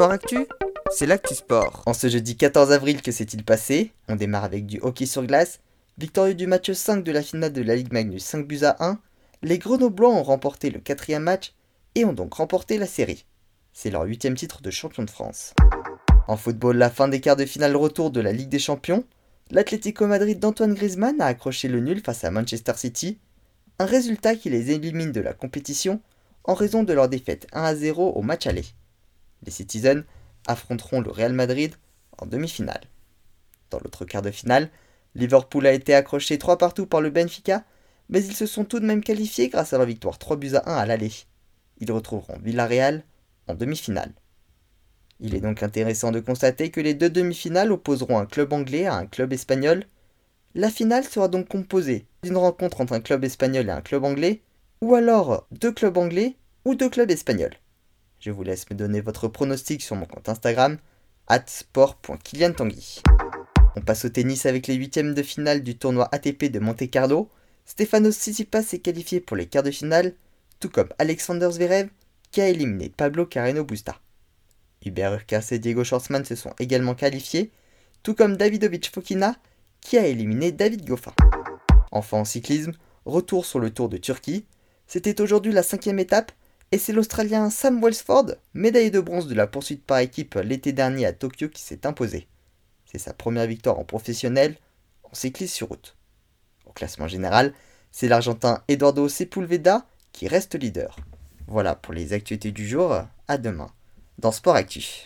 Sport Actu, c'est l'actu sport. En ce jeudi 14 avril, que s'est-il passé On démarre avec du hockey sur glace. Victorieux du match 5 de la finale de la Ligue Magnus 5 buts à 1, les Grenoblois ont remporté le quatrième match et ont donc remporté la série. C'est leur huitième titre de champion de France. En football, la fin des quarts de finale retour de la Ligue des Champions, l'Atlético Madrid d'Antoine Griezmann a accroché le nul face à Manchester City, un résultat qui les élimine de la compétition en raison de leur défaite 1 à 0 au match aller. Les Citizens affronteront le Real Madrid en demi-finale. Dans l'autre quart de finale, Liverpool a été accroché 3 partout par le Benfica, mais ils se sont tout de même qualifiés grâce à leur victoire 3 buts à 1 à l'aller. Ils retrouveront Villarreal en demi-finale. Il est donc intéressant de constater que les deux demi-finales opposeront un club anglais à un club espagnol. La finale sera donc composée d'une rencontre entre un club espagnol et un club anglais, ou alors deux clubs anglais ou deux clubs espagnols. Je vous laisse me donner votre pronostic sur mon compte Instagram, sport.kiliantanguy. On passe au tennis avec les huitièmes de finale du tournoi ATP de Monte Carlo. Stefanos Tsitsipas s'est qualifié pour les quarts de finale, tout comme Alexander Zverev qui a éliminé Pablo Carreno Busta. Hubert Hurkacz et Diego Schwartzmann se sont également qualifiés, tout comme Davidovic Fokina qui a éliminé David Goffin. Enfin en cyclisme, retour sur le Tour de Turquie. C'était aujourd'hui la cinquième étape et c'est l'Australien Sam Welsford, médaillé de bronze de la poursuite par équipe l'été dernier à Tokyo qui s'est imposé. C'est sa première victoire en professionnel en cyclisme sur route. Au classement général, c'est l'Argentin Eduardo Sepulveda qui reste leader. Voilà pour les actualités du jour, à demain dans Sport Actif.